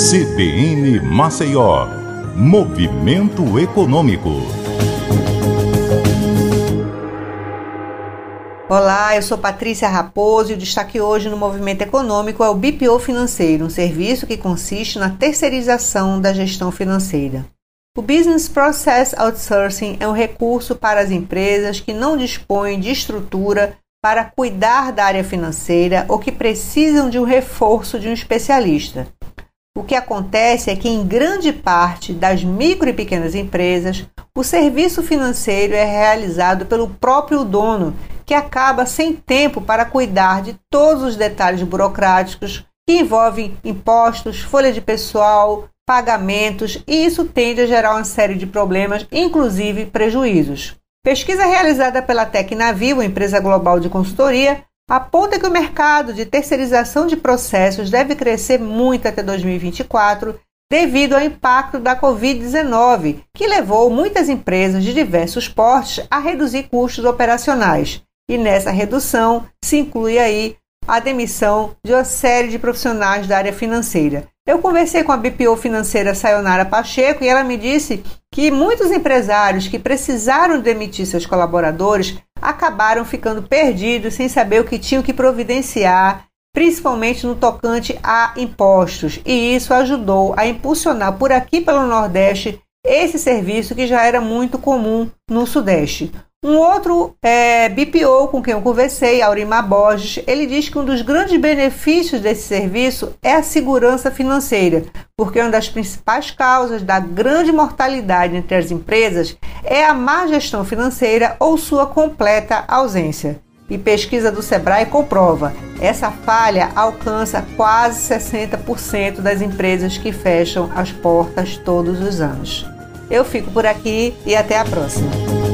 CBN Maceió, Movimento Econômico. Olá, eu sou Patrícia Raposo e o destaque hoje no Movimento Econômico é o BPO Financeiro, um serviço que consiste na terceirização da gestão financeira. O Business Process Outsourcing é um recurso para as empresas que não dispõem de estrutura para cuidar da área financeira ou que precisam de um reforço de um especialista. O que acontece é que, em grande parte das micro e pequenas empresas, o serviço financeiro é realizado pelo próprio dono, que acaba sem tempo para cuidar de todos os detalhes burocráticos que envolvem impostos, folha de pessoal, pagamentos, e isso tende a gerar uma série de problemas, inclusive prejuízos. Pesquisa realizada pela Tecnavivo, empresa global de consultoria, aponta que o mercado de terceirização de processos deve crescer muito até 2024 devido ao impacto da Covid-19, que levou muitas empresas de diversos portes a reduzir custos operacionais. E nessa redução se inclui aí a demissão de uma série de profissionais da área financeira. Eu conversei com a BPO financeira Sayonara Pacheco e ela me disse que muitos empresários que precisaram demitir seus colaboradores acabaram ficando perdidos sem saber o que tinham que providenciar, principalmente no tocante a impostos, e isso ajudou a impulsionar por aqui pelo Nordeste esse serviço que já era muito comum no Sudeste. Um outro é, BPO com quem eu conversei, Aurimar Borges, ele diz que um dos grandes benefícios desse serviço é a segurança financeira, porque uma das principais causas da grande mortalidade entre as empresas é a má gestão financeira ou sua completa ausência. E pesquisa do Sebrae comprova, essa falha alcança quase 60% das empresas que fecham as portas todos os anos. Eu fico por aqui e até a próxima.